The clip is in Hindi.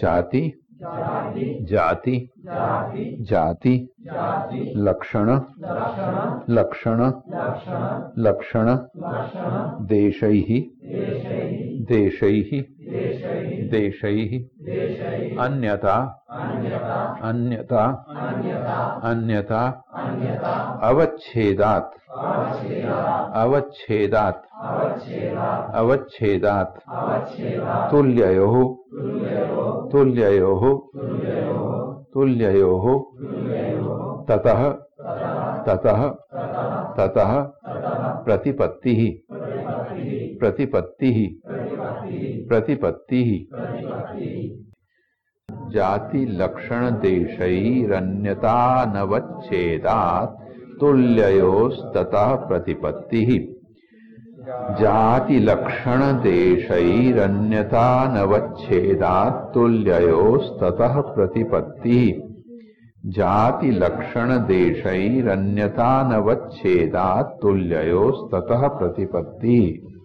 जाति जाति जाति लक्षण लक्षण लक्षण देश देशैः देशैः अन्यथा अन्यथा अन्यथा अवच्छेदात् अवच्छेदात् अवच्छेदात् तुल्ययोः तुल्ययोः। तुल्ययोः। ततः। ततः। ततः। प्रतिपत्तिः। प्रतिपत्तिः। प्रतिपत्तिः। जाति लक्षण देशैरन्यतानवच्छेदात् तुल्ययोस्ततः प्रतिपत्तिः। न्यतानवच्छेदात्तुल्ययोस्ततः प्रतिपत्ति। जातिलक्षणदेशैरन्यतानवच्छेदात्तुल्ययोस्ततः प्रतिपत्तिः।